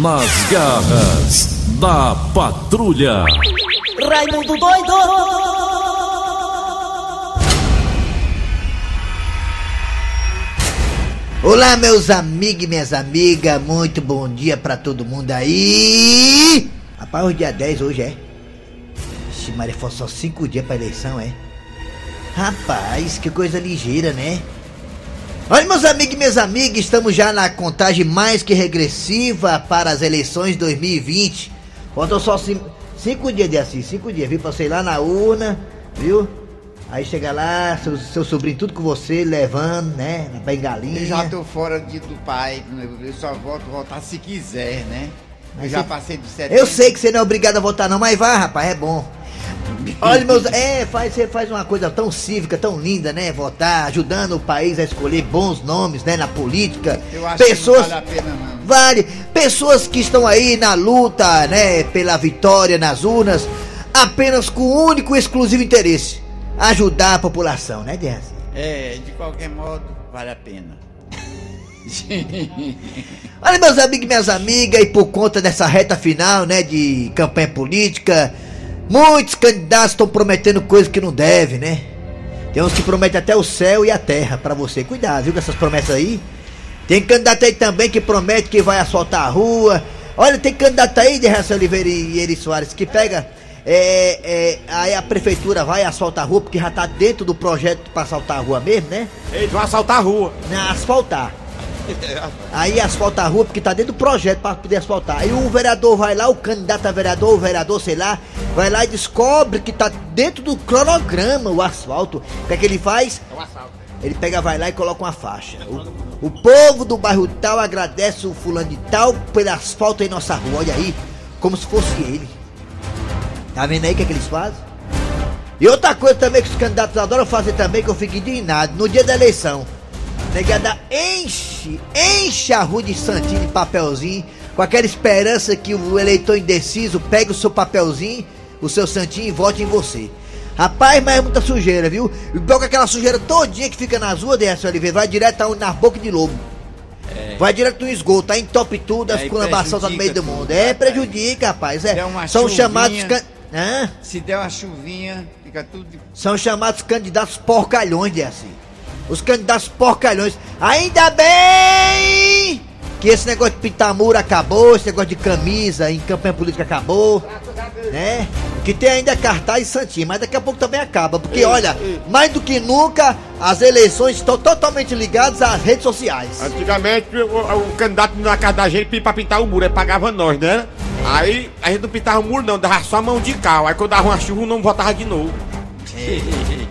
Nas garras da patrulha. Raimundo doido! Olá, meus amigos e minhas amigas, muito bom dia pra todo mundo aí. Rapaz, hoje é dia 10 hoje é. Ixi, Maria, foi só 5 dias pra eleição, é? Rapaz, que coisa ligeira, né? Olha, meus amigos e minhas amigas, estamos já na contagem mais que regressiva para as eleições 2020. Faltam só 5 dias de assim, 5 dias, viu? Passei lá na urna, viu? Aí chega lá, seu, seu sobrinho tudo com você, levando, né? Na bengalinha. Eu já tô fora de, do pai, eu só volto voltar se quiser, né? Eu Mas já você- passei dos 70. Eu sei que você não é obrigado a votar não, mas vai, rapaz, é bom. Olha, meus. É, faz, você faz uma coisa tão cívica, tão linda, né? Votar, ajudando o país a escolher bons nomes, né? Na política. Eu acho Pessoas. que não vale a pena não. Vale. Pessoas que estão aí na luta, né? Pela vitória nas urnas, apenas com o único e exclusivo interesse: ajudar a população, né, Dercy? É, de qualquer modo, vale a pena. Olha, meus amigos e minhas amigas, e por conta dessa reta final, né, de campanha política, muitos candidatos estão prometendo coisas que não devem, né? Tem uns que prometem até o céu e a terra pra você. Cuidado, viu, com essas promessas aí. Tem candidato aí também que promete que vai asfaltar a rua. Olha, tem candidato aí de Raça Oliveira e Eri Soares que pega. É, é, aí a prefeitura vai asfaltar a rua, porque já tá dentro do projeto pra asfaltar a rua mesmo, né? Eles vão assaltar a rua. Não, asfaltar. Aí asfalta a rua porque tá dentro do projeto pra poder asfaltar. Aí o vereador vai lá, o candidato a vereador, o vereador, sei lá, vai lá e descobre que tá dentro do cronograma o asfalto. O que é que ele faz? É um assalto. Ele pega, vai lá e coloca uma faixa. O, o povo do bairro tal agradece o fulano de tal pelo asfalto em nossa rua. Olha aí, como se fosse ele. Tá vendo aí o que, é que eles fazem? E outra coisa também que os candidatos adoram fazer também, que eu fico indignado, no dia da eleição, negada enche, enche a rua de santinho de papelzinho, com aquela esperança que o eleitor indeciso pegue o seu papelzinho, o seu santinho e vote em você. Rapaz, mas é muita sujeira, viu? E pior que aquela sujeira todinha que fica nas ruas, Dercy Oliveira, vai direto na boca de lobo. Vai direto no esgoto, aí entope tudo, as É, culambações tá no meio do mundo. É, prejudica, rapaz. É. São chuvinha. chamados. can- Hã? Se der uma chuvinha, fica tudo. de- São chamados candidatos porcalhões, de assim. Os candidatos porcalhões. Ainda bem que esse negócio de pintar muro acabou, esse negócio de camisa em campanha política acabou, né? Que tem ainda cartaz e santinho, mas daqui a pouco também acaba, porque olha, mais do que nunca as eleições estão totalmente ligadas às redes sociais. Antigamente o, o candidato na casa da gente pra pintar o muro, ele pagava nós, né? Aí a gente não pintava o muro não, dava só mão de cal. Aí quando dava uma chuva não voltava de novo.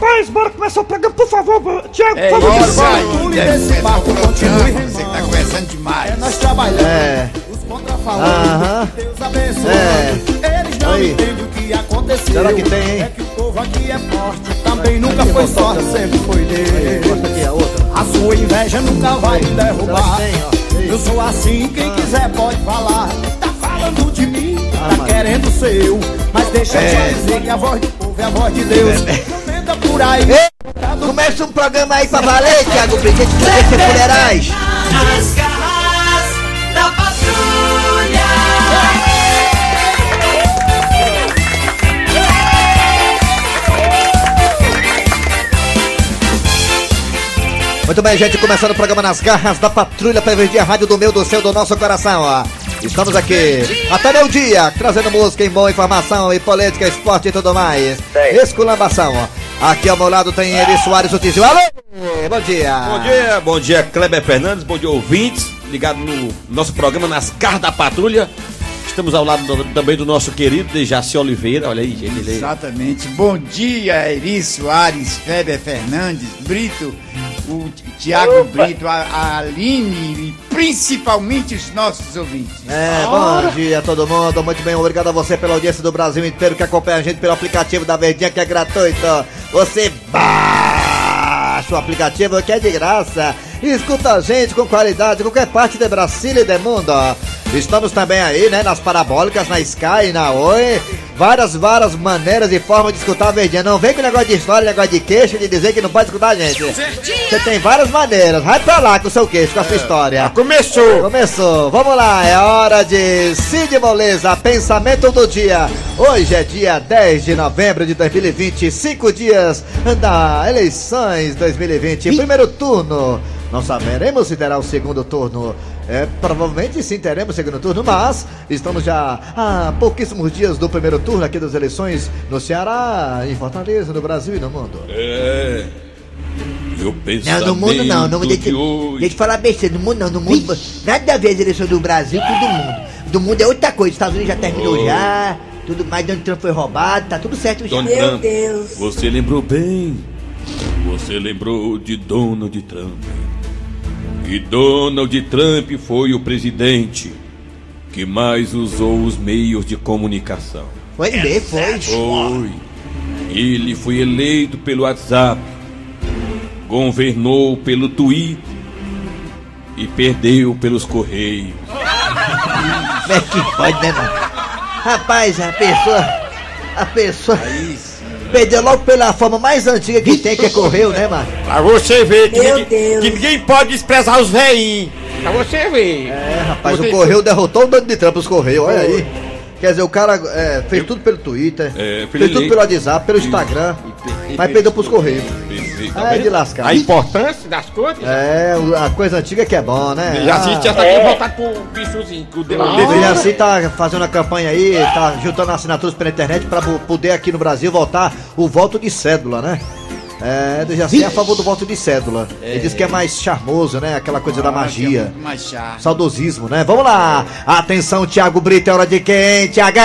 Rapaz, bora começar o programa, por favor, Tiago, É por favor. Barulho deve desse barco continue Você tá conversando demais. Nós trabalhamos, É. os contrafalantes, Aham. Deus abençoe. É. Eles não Aí. entendem o que aconteceu. Será que tem, hein? É que o povo aqui é forte, também nunca foi sorte, sempre foi aqui a outra. A sua inveja nunca vai me derrubar. Tem. Eu sou assim, quem Ah. quiser pode falar. Tá falando de mim, Ah, tá querendo ser eu. Mas deixa eu É. te dizer que a voz do povo é a voz de Deus. Anda por aí. Ei, Começa um programa aí pra valer, Thiago Brito. Deixa eu ser mulherais. Nas garras da patrulha. Muito bem, gente, começando o programa nas garras da patrulha para a rádio do meu, do seu, do nosso coração, ó. Estamos aqui até meu dia, trazendo música em boa informação e política, esporte e tudo mais. Esculambação. Aqui ao meu lado tem Eri Soares, o Tizio. Alô, bom dia. Bom dia, bom dia Kleber Fernandes, bom dia ouvintes, ligado no nosso programa Nas Carras da Patrulha. Estamos ao lado do- também do nosso querido Dejaci Oliveira, olha aí, gente. Exatamente. Bom dia, Eri Soares, Kleber Fernandes, Brito, o Tiago Brito, a, a Aline principalmente os nossos ouvintes. É, bom dia a todo mundo, muito bem, obrigado a você pela audiência do Brasil inteiro que acompanha a gente pelo aplicativo da Verdinha que é gratuito. Você baixa o aplicativo que é de graça e escuta a gente com qualidade em qualquer parte de Brasília e do mundo. Estamos também aí, né, nas parabólicas, na Sky, na Oi várias, várias maneiras e formas de escutar a verdinha. Não vem com negócio de história, negócio de queixo, de dizer que não pode escutar a gente. Você tem várias maneiras. Vai pra lá com o seu queixo, com a sua história. Começou! Começou, vamos lá, é hora de Cid Moleza, pensamento do dia. Hoje é dia 10 de novembro de 2020, cinco dias da eleições 2020, primeiro turno. Não saberemos se terá o segundo turno. É, provavelmente sim teremos o segundo turno, mas estamos já há pouquíssimos dias do primeiro turno aqui das eleições no Ceará, em Fortaleza, no Brasil e no mundo. É. Meu Não, pensamento no mundo não, não de deixa, hoje. deixa eu falar besteira, no mundo não, no mundo, nada a ver as eleições do Brasil com do mundo. Do mundo é outra coisa, os Estados Unidos já terminou Oh. já, tudo mais, Donald Trump foi roubado, tá tudo certo já. Donald Trump, Você lembrou bem. Você lembrou de Donald Trump. E Donald Trump foi o presidente que mais usou os meios de comunicação. Foi ele mesmo, foi. Foi. Ele foi eleito pelo WhatsApp, governou pelo Twitter e perdeu pelos Correios. Como é que pode, né, mano? Rapaz, a pessoa, a pessoa perdeu logo pela forma mais antiga que tem, que é correio, né, mano? Pra você ver que, Meu ninguém, que ninguém pode desprezar os veinhos. Pra você ver. É, rapaz, Você- o correio derrotou o Donald de Trump, os correios, olha aí. Quer dizer, o cara é, fez tudo pelo Twitter, É, fez tudo pelo WhatsApp, pelo Instagram, e- mas perdeu pros correios. Ah, é de lascar. A importância das coisas. É, o- a coisa antiga que é bom, né? Já assiste Ah, essa aqui voltar pro bichozinho. Que o dedo O Dejaci tá fazendo a campanha aí, tá juntando assinaturas pela internet pra poder aqui no Brasil voltar o voto de cédula, né? É, Dejaci é a favor do voto de cédula. Ele diz que é mais charmoso, né? Aquela coisa da magia. Mais chato. Saudosismo, né? Vamos lá! Atenção, Thiago Brito, é hora de quem? Thiago!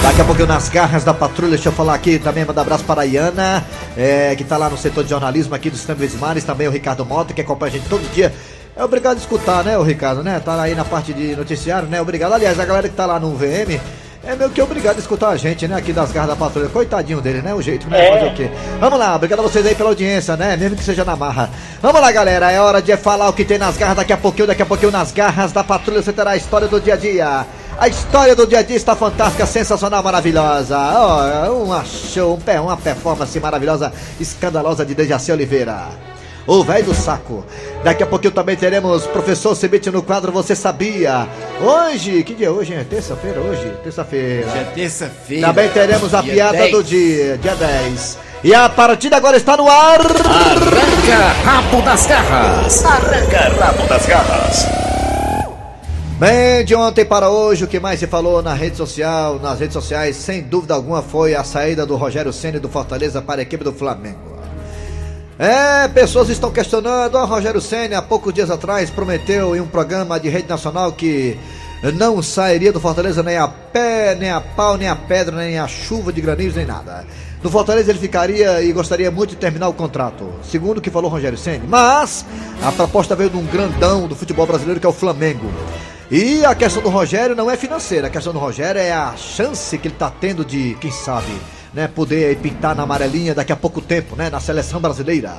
Daqui a pouco eu nas garras da patrulha, deixa eu falar aqui também, mandar abraço para a Iana, é, que tá lá no setor de jornalismo aqui do Sistema Mares, também o Ricardo Mota, que acompanha a gente todo dia. É obrigado a escutar, né, o Ricardo, né? Tá aí na parte de noticiário, né? Obrigado. Aliás, a galera que tá lá no VM é meio que obrigado a escutar a gente, né? Aqui das garras da patrulha. Coitadinho dele, né? O jeito, né? Fazer o quê? Vamos lá, obrigado a vocês aí pela audiência, né? Mesmo que seja na marra. Vamos lá, galera. É hora de falar o que tem nas garras daqui a pouquinho. Daqui a pouquinho nas garras da patrulha você terá a história do dia a dia. A história do dia a dia está fantástica, sensacional, maravilhosa. Oh, uma show, um pé, uma performance maravilhosa, escandalosa de Dejaci Oliveira. O velho do saco. Daqui a pouquinho também teremos professor Cebite no quadro Você Sabia. Hoje, que dia é hoje? É terça-feira hoje? Terça-feira. Já é terça-feira. Também teremos a piada 10. do dia, dia 10. E a partida agora está no ar. Arranca rabo das garras. Arranca rabo das garras. Bem, de ontem para hoje, o que mais se falou na rede social, nas redes sociais, sem dúvida alguma, foi a saída do Rogério Ceni do Fortaleza para a equipe do Flamengo. É, pessoas estão questionando. O Rogério Ceni há poucos dias atrás prometeu em um programa de rede nacional que não sairia do Fortaleza nem a pé, nem a pau, nem a pedra, nem a chuva de granizo, nem nada. No Fortaleza ele ficaria e gostaria muito de terminar o contrato, segundo o que falou Rogério Ceni. Mas a proposta veio de um grandão do futebol brasileiro que é o Flamengo. E a questão do Rogério não é financeira, a questão do Rogério é a chance que ele está tendo de, quem sabe, né, poder pintar na amarelinha daqui a pouco tempo, né, na seleção brasileira.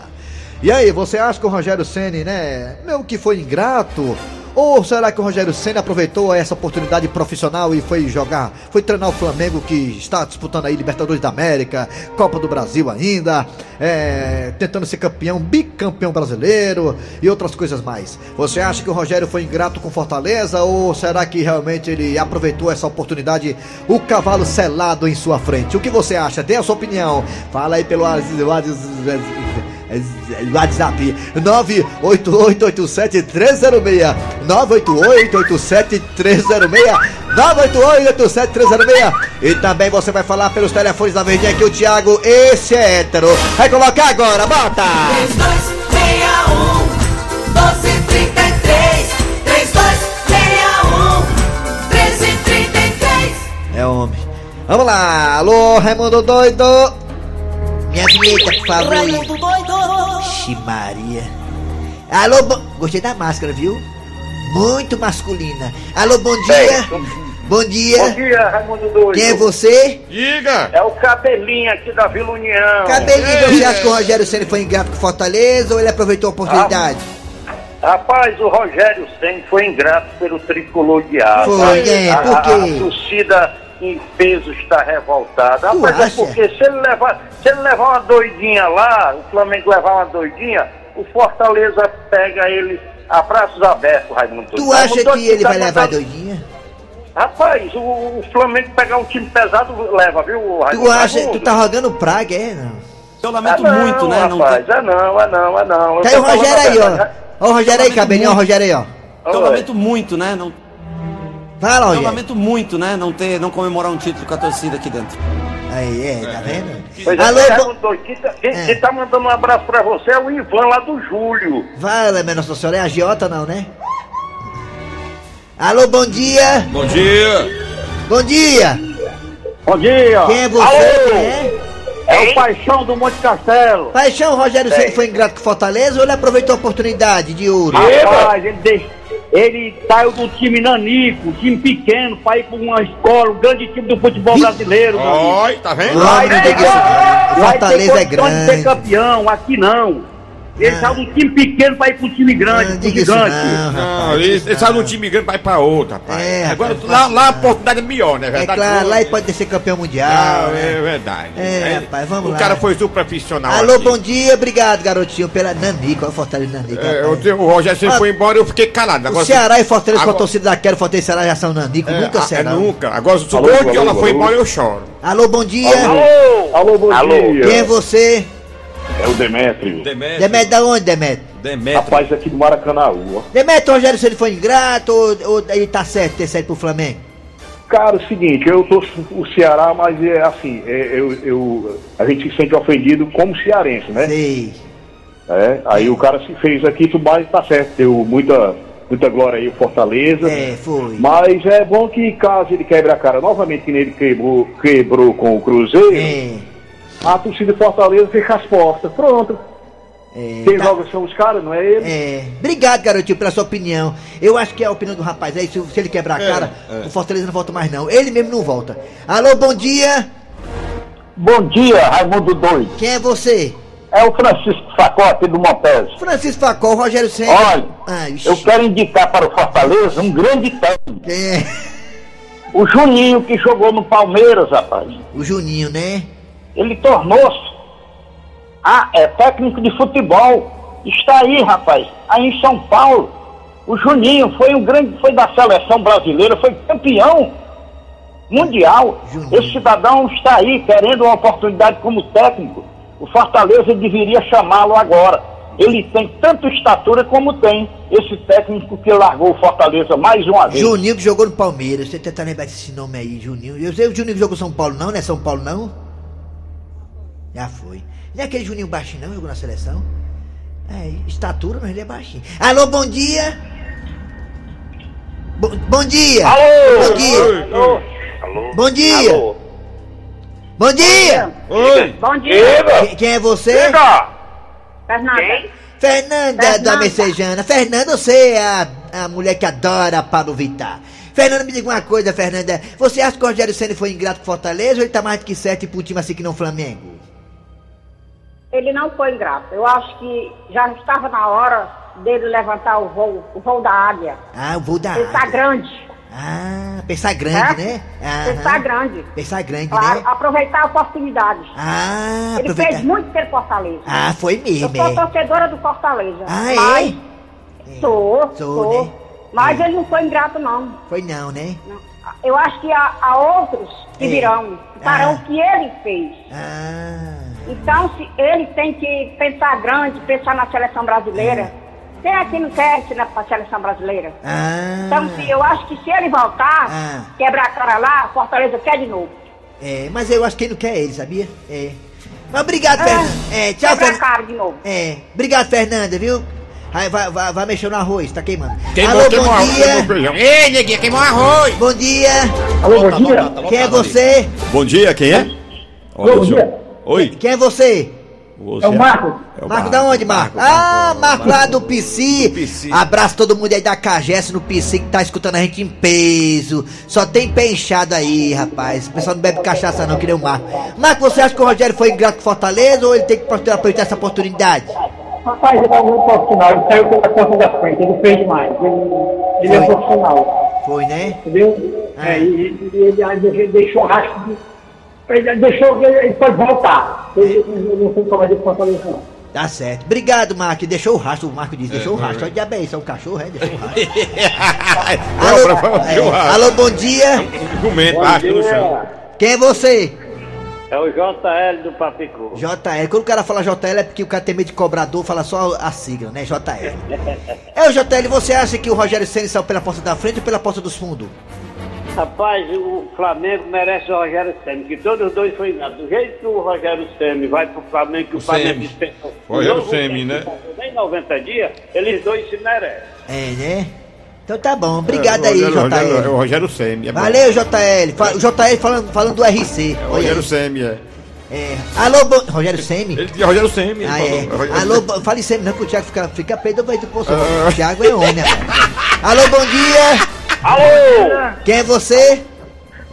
E aí, você acha que o Rogério Ceni, né, mesmo que foi ingrato, ou será que o Rogério Ceni aproveitou essa oportunidade profissional e foi jogar, foi treinar o Flamengo que está disputando aí Libertadores da América, Copa do Brasil ainda, é, tentando ser campeão, bicampeão brasileiro e outras coisas mais. Você acha que o Rogério foi ingrato com Fortaleza ou será que realmente ele aproveitou essa oportunidade, o cavalo selado em sua frente? O que você acha? Dê a sua opinião. Fala aí pelo WhatsApp. WhatsApp 98887-306 98887-306 98887-306 E também você vai falar pelos telefones da verdinha aqui o Thiago, esse é hétero. Vai colocar agora, bota! 3261 1233 3261 1333 É homem. Vamos lá, alô Raimundo Doido. Minha vinheta, por favor. Raimundo doido Ixi Maria Alô, bo... gostei da máscara, viu? Muito masculina Alô, bom dia Bom dia Bom dia, Raimundo Doido. Quem é você? Diga! É o cabelinho aqui da Vila União. Cabelinho, você acha que o Rogério Ceni foi ingrato com Fortaleza ou ele aproveitou a oportunidade? Rapaz, o Rogério Senna foi ingrato pelo tricolor de aço. Foi, é, a, por a- quê? a torcida em peso está revoltada. Tu Rapaz, é acha? porque se ele, levar, se ele levar uma doidinha lá, o Flamengo levar uma doidinha, o Fortaleza pega ele a braços abertos, Raimundo. Tu acha Raimundo que ele tá vai levar mandando- doidinha? Rapaz, o, o Flamengo pegar um time pesado leva, viu, Raimundo? Tu acha, Raimundo? tu tá rogando praga, é? Não. Eu Ah, lamento não, muito, né? Não rapaz, ter... é não, é não, é não. Tá aí o Rogério a aí, ó. Ó o Rogério aí, cabelinho, ó o Rogério aí, ó. Eu lamento muito, né? Não... Eu lamento muito, né? Não ter, não comemorar um título com a torcida aqui dentro. Aí, é, tá vendo? Pois Alô, é, bo... Raimundo doido. Quem, tá- quem- É. quem tá mandando um abraço pra você é o Ivan lá do Júlio. Fala, minha Nossa Senhora, é agiota não, né? Alô, bom dia! Bom dia! Bom dia! Bom dia. Quem é você? Alô? Quem é? É o Paixão do Monte Castelo. Paixão, Rogério Ceni foi ingrato com Fortaleza ou ele aproveitou a oportunidade de ouro? Rapaz, ele, deix- ele saiu do time nanico, time pequeno, pra ir pra uma escola, um grande time do futebol brasileiro. Oi, tá vendo? Tem que- Lá ele Fortaleza é condições de ser grande. campeão, aqui não. Ele Ah. saiu de um time pequeno pra ir pra um time grande, Não pro gigante. não, Não, ele, ele sai de não. um time grande vai pra outro, rapaz. É, Agora, rapaz, lá, lá a não. oportunidade é melhor, né? É Verdade? claro, lá ele pode ser campeão mundial. Ah, né? é verdade. É, rapaz, vamos o lá. cara foi super profissional. Alô, aqui. bom dia, obrigado, garotinho, pela Nanico, olha o Fortaleza Nanico. É, eu- o Rogério sempre Ah, foi embora e eu fiquei calado. O Agora, Ceará e Fortaleza com a agora- torcida daquela, Fortaleza e Ceará já são Nanico, É, nunca ah, é, nunca. Agora, se o alô, foi embora, eu choro. Alô, bom dia. Alô, alô, bom Alô. dia. Quem é você? É o Demétrio. Demetrio. Demetrio da onde, Demetrio? Demetrio. Rapaz, aqui do Maracanãú, ó. Demetrio, o Rogério, se ele foi ingrato ou, ou ele tá certo ter saído pro Flamengo? Cara, é o seguinte, eu torço o Ceará, mas é assim, é, eu, eu- a gente se sente ofendido como cearense, né? Sei. É, aí o cara se fez aqui, tudo mais tá certo, deu muita, muita glória aí o Fortaleza. É, foi. Mas é bom que caso ele quebre a cara novamente, que nem ele quebrou, quebrou com o Cruzeiro, É. a torcida do Fortaleza fecha as portas. Pronto. É, Quem tá- joga são os caras, não é ele? É, obrigado, garotinho, pela sua opinião. Eu acho que é a opinião do rapaz aí, se, se ele quebrar a cara, o Fortaleza não volta mais não. Ele mesmo não volta. Alô, bom dia. Bom dia, Raimundo Doido. Quem é você? É o Francisco Facote do Montese. Francisco Facol, Rogério Senna. Olha, Ai, ixi. eu quero indicar para o Fortaleza um grande técnico. Quem é? O Juninho, que jogou no Palmeiras, rapaz. O Juninho, né? Ele tornou-se ah, é técnico de futebol. Está aí, rapaz, aí em São Paulo. O Juninho foi um grande, foi da seleção brasileira, foi campeão mundial. Juninho. Esse cidadão está aí querendo uma oportunidade como técnico. O Fortaleza deveria chamá-lo agora. Ele tem tanto estatura como tem esse técnico que largou o Fortaleza mais uma vez. Juninho que jogou no Palmeiras. Você tenta lembrar desse nome aí, Juninho. Eu sei o Juninho que jogou São Paulo, não, né? São Paulo, não? Já foi. Não é aquele Juninho baixinho, não? Jogou na seleção? É, estatura, mas ele é baixinho. Alô, bom dia! Bo- bom dia! Bom dia! Alô? Alô? Bom dia! Alô? Bom dia! Oi! Bom dia, Quem, quem é você? Fernanda. Fernanda da Fernanda. Messejana. Fernanda, você é a, a mulher que adora Pablo Vittar. Fernanda, me diga uma coisa, Fernanda. Você acha que o Rogério Senna foi ingrato com Fortaleza ou ele tá mais do que certo e pro time assim que não Flamengo? Ele não foi ingrato. Eu acho que já estava na hora dele levantar o voo, o voo da águia. Ah, o voo da Pensar águia. grande. Ah, pensar grande, É? né? Aham. Pensar grande. Pensar grande, Claro, né? aproveitar a oportunidade. Ah, ele aproveitar. fez muito pelo Fortaleza. Ah, foi Eu mesmo, sou é. torcedora do Fortaleza. Ah, mas é? sou, Sou, sou. né? Mas É. ele não foi ingrato, não. Foi não, né? Eu acho que há, há outros que É. virão, farão Ah. o que ele fez. Ah, Então, se ele tem que pensar grande, pensar na seleção brasileira. Quem é que não quer ir para a seleção brasileira? ah. Então, se, eu acho que se ele voltar, Ah. quebrar a cara lá, Fortaleza quer de novo. É, mas eu acho que ele não quer ele, sabia? É. Mas obrigado, É. Fernanda. É, tchau, Fernanda. cara de novo. É, obrigado, Fernanda, viu? Vai, vai, vai, vai mexer no arroz, tá queimando. Queimou, Alô, queimou bom arroz, dia. queimou feijão. Ei, neguinha, queimou arroz! Bom dia. Alô, bom dia. Quem é você? Bom dia, quem é? Olha, Bom senhor. dia. Oi? Quem é você? Você É o Marco. É o Marco da onde, Marco? Ah, Marco lá do PC. PC. Abraço todo mundo aí da Cagesse no PC que tá escutando a gente em peso. Só tem pé inchado aí, rapaz. O pessoal não bebe cachaça não, que nem o Marco. Marco, você acha que o Rogério foi ingrato com Fortaleza ou ele tem que aproveitar essa oportunidade? Rapaz, ele é um profissional, ele saiu pela conta da frente, ele fez demais. Ele, ele é profissional, Foi, né? entendeu? Ah. É, e, ele, ele deixou rastro de. Ele deixou ele, ele pode voltar. Ele, ele não foi como de Fortaleza, não. Tá certo. Obrigado, Marco. Deixou o rastro, o Marco disse, deixou o foi, rastro. foi. Olha diabo é isso, é um cachorro, é? Deixou o rastro. Alô, é, o rastro. alô, bom dia. Jumento, arrasta no chão. Quem é você? É o JL do Papicu. JL. Quando o cara fala JL é porque o cara tem medo de cobrador, fala só a sigla, né? JL. É o JL, você acha que o Rogério Senna saiu pela porta da frente ou pela porta dos fundos? Rapaz, o Flamengo merece o Rogério Senna, que todos os dois foi nada. Do jeito que o Rogério Senna vai pro Flamengo, que o, O Flamengo Semi. dispensou. Rogério Semi, né? Nem 90 dias, eles dois se merecem. É, né? Então tá bom. Obrigado É, aí, Rogério- Rogério- É o JL. Rogério Semi. é. Valeu, JL. Fa- O JL falando, falando do RC. É Rogério. Semi, é. É. Alô, bom... Rogério Semi? Ele é Rogério Semi. Ah, é. Rogério- Alô, bo- fale sempre, não, que o Thiago fica, fica peito do poço. Ah. O Thiago é homem, rapaz. Alô, bom dia. Alô! Quem é você?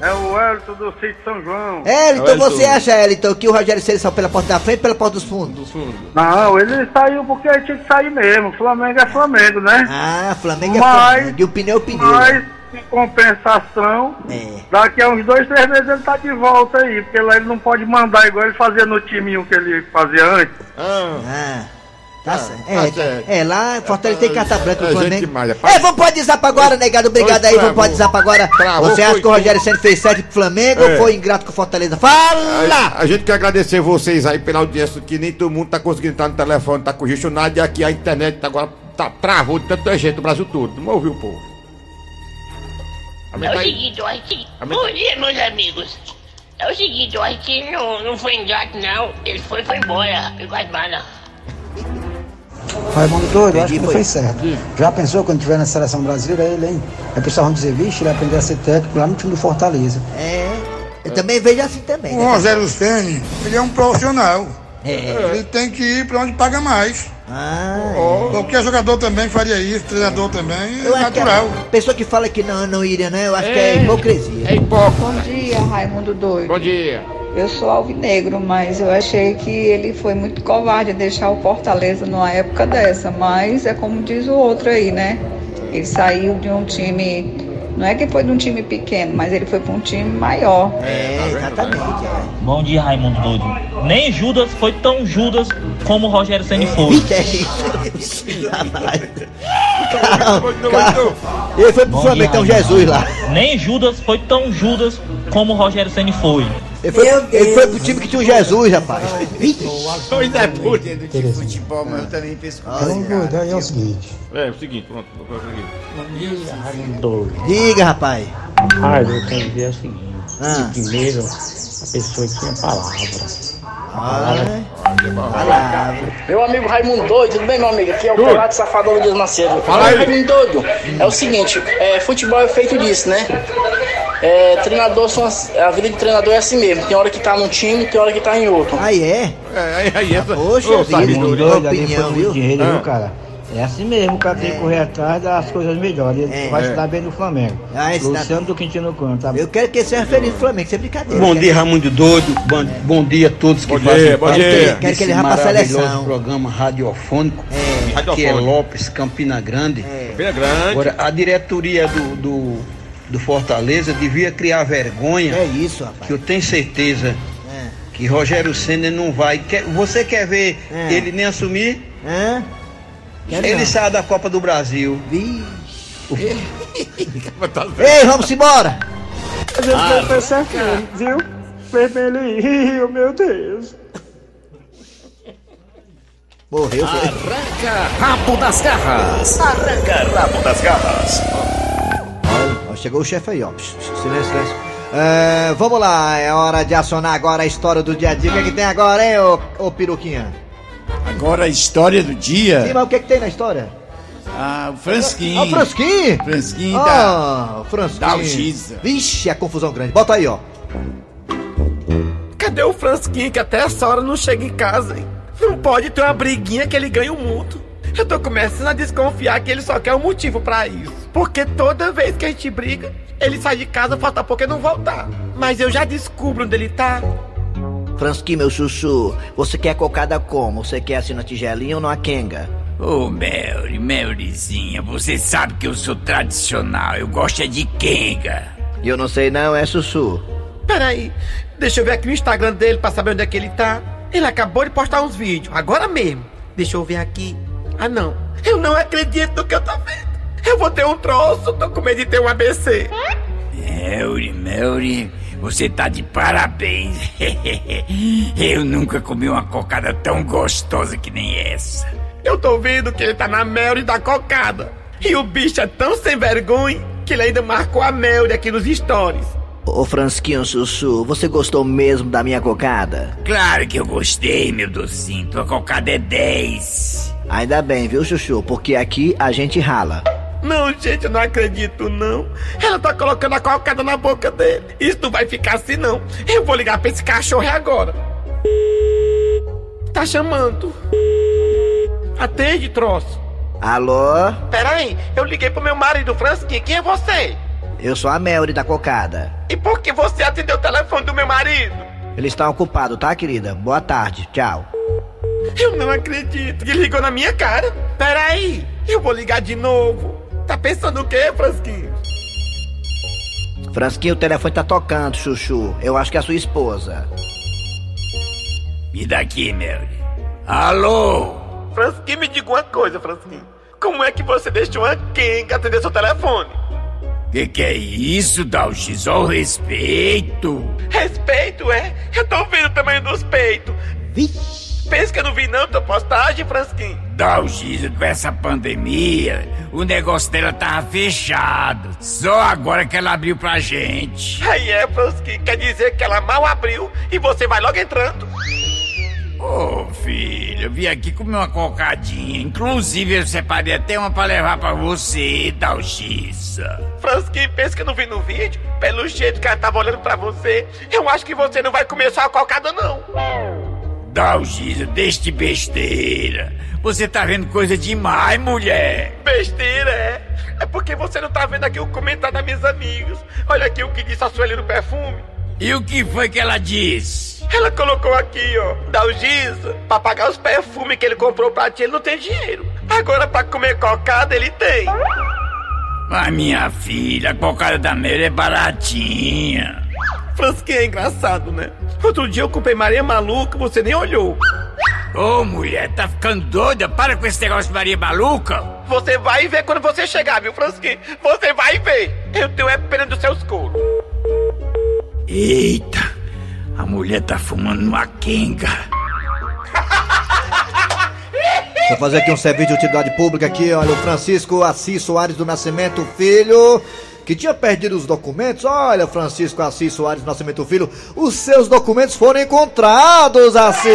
É o Elton do Sítio São João. Elton, Elton. você acha, Elton, que o Rogério Ceni saiu pela porta da frente ou pela porta dos fundos? Não, ele saiu porque tinha que sair mesmo. Flamengo é Flamengo, né? Ah, Flamengo é Mas- Flamengo. E o pneu é o pneu. Mas, em compensação, É. daqui a uns dois, três meses ele tá de volta aí. Porque lá ele não pode mandar igual ele fazia no timinho que ele fazia antes. Ah, Ah. Tá Ah, certo. tá É, certo. é, lá Fortaleza tem carta branca é o gente Flamengo. É, vamos pode zap agora, negado. Obrigado aí, vamos pode zap agora. Travou, Você acha foi que o Rogério Ceni fez certo pro Flamengo ou É. foi ingrato com o Fortaleza? Fala! A, a gente quer agradecer vocês aí pela audiência, que nem todo mundo tá conseguindo estar no telefone, tá com o nada e aqui a internet tá agora tá, travou de tanta gente no Brasil todo. Não ouviu, pô? É o seguinte, eu acho que. Bom dia, meus amigos. É o seguinte, eu acho que não, não foi ingrato, não. Ele foi foi embora. Faz bala. Raimundo doido, eu acho que não foi. fez certo. Já pensou quando tiver na seleção brasileira ele, hein? Aí o pessoal vão dizer, vixe, ele aprendeu a ser técnico lá no time do Fortaleza. É, eu também vejo assim também. O né? Rogério Ceni, ele é um profissional. É. Ele tem que ir pra onde paga mais. Ah, Qualquer jogador também faria isso, treinador também, é eu acho que natural. a pessoa que fala que não, não iria, né? Eu acho que é hipocrisia. hipócrita. Bom dia, Raimundo Doido. Bom dia. Eu sou alvinegro, mas eu achei que ele foi muito covarde deixar o Fortaleza numa época dessa. Mas é como diz o outro aí, né? Ele saiu de um time. Não é que foi de um time pequeno, mas ele foi para um time maior. É, exatamente. É. Bom dia, Raimundo Doido. Nem Judas foi tão Judas como o Rogério Ceni foi. Que é isso? Ele foi pro Flamengo, Raimundo. Jesus lá. Nem Judas foi tão Judas como o Rogério Ceni foi. Ele foi, ele foi pro time que tinha um Jesus, rapaz. Pois é, pô. Entendo de futebol, mas eu também penso com Então, é o seguinte. É, o seguinte, pronto. vou colocar aqui. Diga, rapaz. Ah, eu quero dizer o seguinte. Ah. Primeiro, a pessoa tinha palavra. Ah, palavra. Meu amigo Raimundo Doido, tudo bem, meu amigo? Aqui é o Pelado Safadão do Dias Macedo. Fala aí. Raimundo Doido, é o seguinte, é, futebol é feito disso, né? É, treinador são as- a vida de treinador é assim mesmo. Tem hora que tá num time, tem hora que tá em outro. Aí é? É, aí, essa. Poxa Ô, vida. Doido, opinião, foi viu? dinheiro, Ah. viu, cara? É assim mesmo, o cara tem que correr atrás das coisas melhores. Ele É. vai É. se dar bem no Flamengo. Ah, Luciano do Quintino Cano, tá? Eu quero que ele seja feliz no Flamengo, sem brincadeira. Bom dia, Raimundo Doido. Bom, bom dia a todos que Bom fazem dia, bom parte dia. desse Quero que ele vá pra seleção. programa radiofônico, É, que é. Lopes, Campina Grande. é. Bem grande. Agora, a diretoria do, do, do Fortaleza devia criar vergonha, É isso, rapaz. que eu tenho certeza É. que Rogério Senna não vai. Quer- você quer ver É. ele nem assumir? Quero ele não. sai da Copa do Brasil. Vixe. Ei, vamos embora! A gente vai pensar aqui, viu? Vermelhinho, meu Deus. Morreu, foi. Arranca rabo das garras. Arranca rabo das garras. Chegou o chefe aí, ó. Psh, psh, Silêncio, silêncio. É, vamos lá, é hora de acionar agora a história do dia a dia. O que, é que tem agora, hein, ô, ô peruquinha? Agora a história do Sim, dia. mas o que, é que tem na história? Ah, o Fransquinho. Ah, o Fransquinho! Fransquinho Ah, o Fransquinho. da Algisa. Vixe, a confusão grande. Bota aí, ó. Cadê o Fransquinho que até essa hora não chega em casa, hein? Não pode ter uma briguinha que ele ganha o mundo. Eu tô começando a desconfiar que ele só quer um motivo pra isso. Porque toda vez que a gente briga, ele sai de casa, falta pouco e não voltar. Mas eu já descubro onde ele tá. Fransquinho, meu chuchu, você quer cocada como? Você quer assim na tigelinha ou na quenga? Ô, Mary, Maryzinha, você sabe que eu sou tradicional. Eu gosto é de quenga. Eu não sei não, é chuchu. Peraí, deixa eu ver aqui o Instagram dele pra saber onde é que ele tá. Ele acabou de postar uns vídeos, agora mesmo. Deixa eu ver aqui. Ah, não. Eu não acredito no que eu tô vendo. Eu vou ter um troço, tô com medo de ter um ABC. Mary, Mary, você tá de parabéns. eu nunca comi uma cocada tão gostosa que nem essa. Eu tô vendo que ele tá na Mary da cocada. E o bicho é tão sem vergonha que ele ainda marcou a Mary aqui nos stories. Ô Fransquinho Sussu, você gostou mesmo da minha cocada? Claro que eu gostei, meu docinho. Tua cocada é 10. Ainda bem, viu, Chuchu? Porque aqui a gente rala. Não, gente, eu não acredito, não. Ela tá colocando a cocada na boca dele. Isso não vai ficar assim, não. Eu vou ligar pra esse cachorro agora. Tá chamando. Atende, troço. Alô? Peraí, eu liguei pro meu marido, Fransquinho. Quem é você? Eu sou a Melry da cocada. E por que você atendeu o telefone do meu marido? Ele está ocupado, tá, querida? Boa tarde, tchau. Eu não acredito que ele ligou na minha cara. Peraí, eu vou ligar de novo. Tá pensando o quê, Fransquinho? Fransquinho, o telefone tá tocando, Chuchu. Eu acho que é a sua esposa. Me dá aqui, Mary. Alô? Fransquinho, me diga uma coisa, Fransquinho. Como é que você deixou a Kenga atender seu telefone? Que que é isso, Dalgis? Ó o respeito. Respeito, é? Eu tô vendo o tamanho dos peitos. Vixe. Pensa que eu não vi não tua postagem, Fransquinho? Dalgisa, com essa pandemia, o negócio dela tava fechado. Só agora que ela abriu pra gente. Aí é, Fransquinho. Quer dizer que ela mal abriu e você vai logo entrando? Ô, oh, filho, eu vim aqui comer uma cocadinha. Inclusive, eu separei até uma pra levar pra você, Dalgisa. Fransquinho, pensa que eu não vi no vídeo? Pelo jeito que ela tava olhando pra você, eu acho que você não vai comer só a cocada, não. Dalgisa, deixe de besteira. Você tá vendo coisa demais, mulher. Besteira, é? É porque você não tá vendo aqui o comentário das minhas amigas. Olha aqui o que disse a Sueli no perfume. E o que foi que ela disse? Ela colocou aqui, ó, Dalgisa, pra pagar os perfumes que ele comprou pra ti, ele não tem dinheiro. Agora pra comer cocada, ele tem. Mas minha filha, a cocada da Meira é baratinha. Fransquinha é engraçado, né? Outro dia eu comprei Maria Maluca, você nem olhou. Ô, mulher, tá ficando doida? Para com esse negócio de Maria Maluca. Você vai ver quando você chegar, viu, Fransquinha? Você vai ver. Eu tenho é pena dos seus coros. Eita, a mulher tá fumando uma quenga. Vou fazer aqui um serviço de utilidade pública aqui, olha, o Francisco Assis Soares do Nascimento Filho, que tinha perdido os documentos. Olha, Francisco Assis Soares Nascimento Filho, os seus documentos foram encontrados, Assis!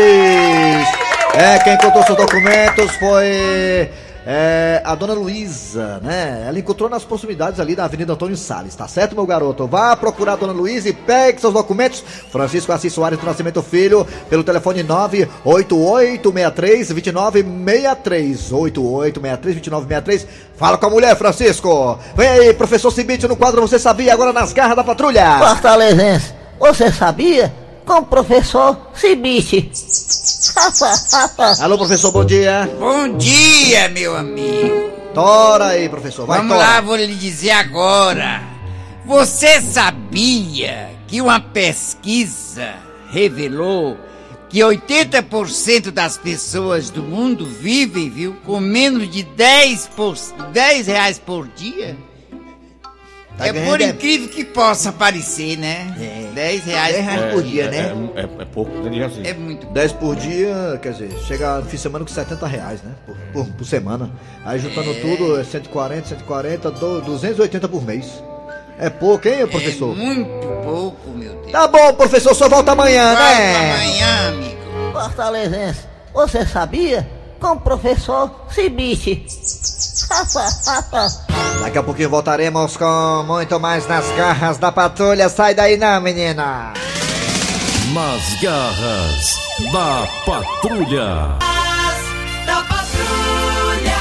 É, quem encontrou seus documentos foi é, a dona Luísa, né? Ela encontrou nas proximidades ali da Avenida Antônio Salles, tá certo, meu garoto? Vá procurar a dona Luísa e pegue seus documentos. Francisco Assis Soares do Nascimento Filho, pelo telefone 98863-2963. 8863-2963. Fala com a mulher, Francisco. Vem aí, professor Cibite no quadro Você Sabia, agora nas garras da patrulha. Fortalezense, você sabia? Com o professor Cibite. Alô, professor, bom dia. Bom dia, meu amigo. Tora aí, professor. Vai, Vamos tora. lá, vou lhe dizer agora. Você sabia que uma pesquisa revelou que 80% das pessoas do mundo vivem, viu, com menos de 10, por, 10 reais por dia? Tá é por é- incrível que possa parecer, né? 10 reais, 10 reais por dia, né? É, é, é pouco, né? Assim. É muito 10 por dia, quer dizer, chega no fim de semana com 70 reais, né? Por, por, por semana. Aí juntando É. tudo, é 140, 140, do- 280 por mês. É pouco, hein, professor? muito pouco, meu Deus. Tá bom, professor, só volta amanhã, Volta né? amanhã, amigo. Fortalezense, você sabia? Com o professor Cibite. Daqui a pouquinho voltaremos com muito mais nas garras da patrulha. Sai daí não, menina. Nas garras da patrulha. Da patrulha.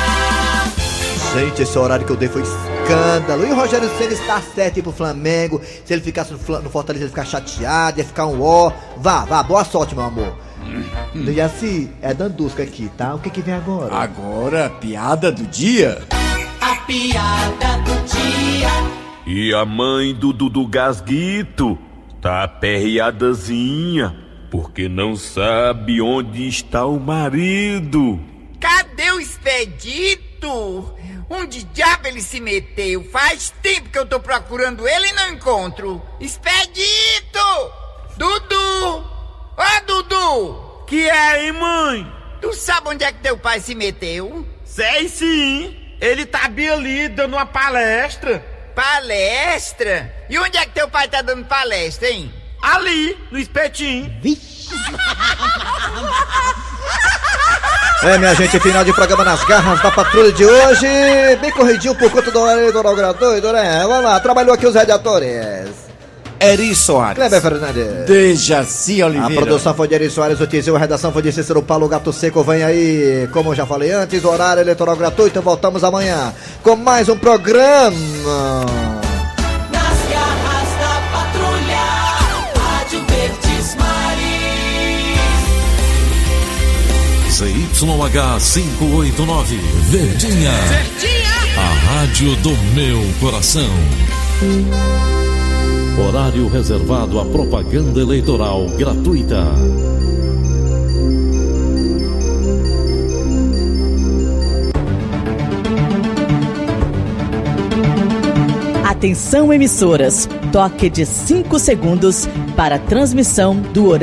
Gente, esse horário que eu dei foi escândalo. E o Rogério Senna está certo ir pro Flamengo. Se ele ficasse no, no Fortaleza, ele ia ficar chateado, ia ficar um ó. Vá, vá, boa sorte, meu amor. E assim, é Dandusca aqui, tá? O que que vem agora? Agora, piada do dia. A piada do dia. E a mãe do Dudu Gasguito tá aperreadazinha, porque não sabe onde está o marido. Cadê o expedito? Onde diabo ele se meteu? Faz tempo que eu tô procurando ele e não encontro. Expedito! Dudu! Ô, Dudu! Que é, hein, mãe? Tu sabe onde é que teu pai se meteu? Sei sim. Ele tá bem ali dando uma palestra. Palestra? E onde é que teu pai tá dando palestra, hein? Ali, no espetinho. É, minha gente, final de programa nas garras da patrulha de hoje. Bem corridinho por conta do horário do gratuito, né? Vamos lá, trabalhou aqui os radiadores. Eri Soares. Kleber Fernandes. Dejaci A produção foi de Eri Soares, o Tizil, a redação foi de Cícero Paulo Gato Seco. Vem aí, como eu já falei antes, horário eleitoral gratuito. Voltamos amanhã com mais um programa. Nas garras da patrulha. Rádio Verdes Maris. ZYH 589, Verdinha. A rádio do meu coração. Horário reservado à propaganda eleitoral gratuita. Atenção emissoras, toque de 5 segundos para a transmissão do horário.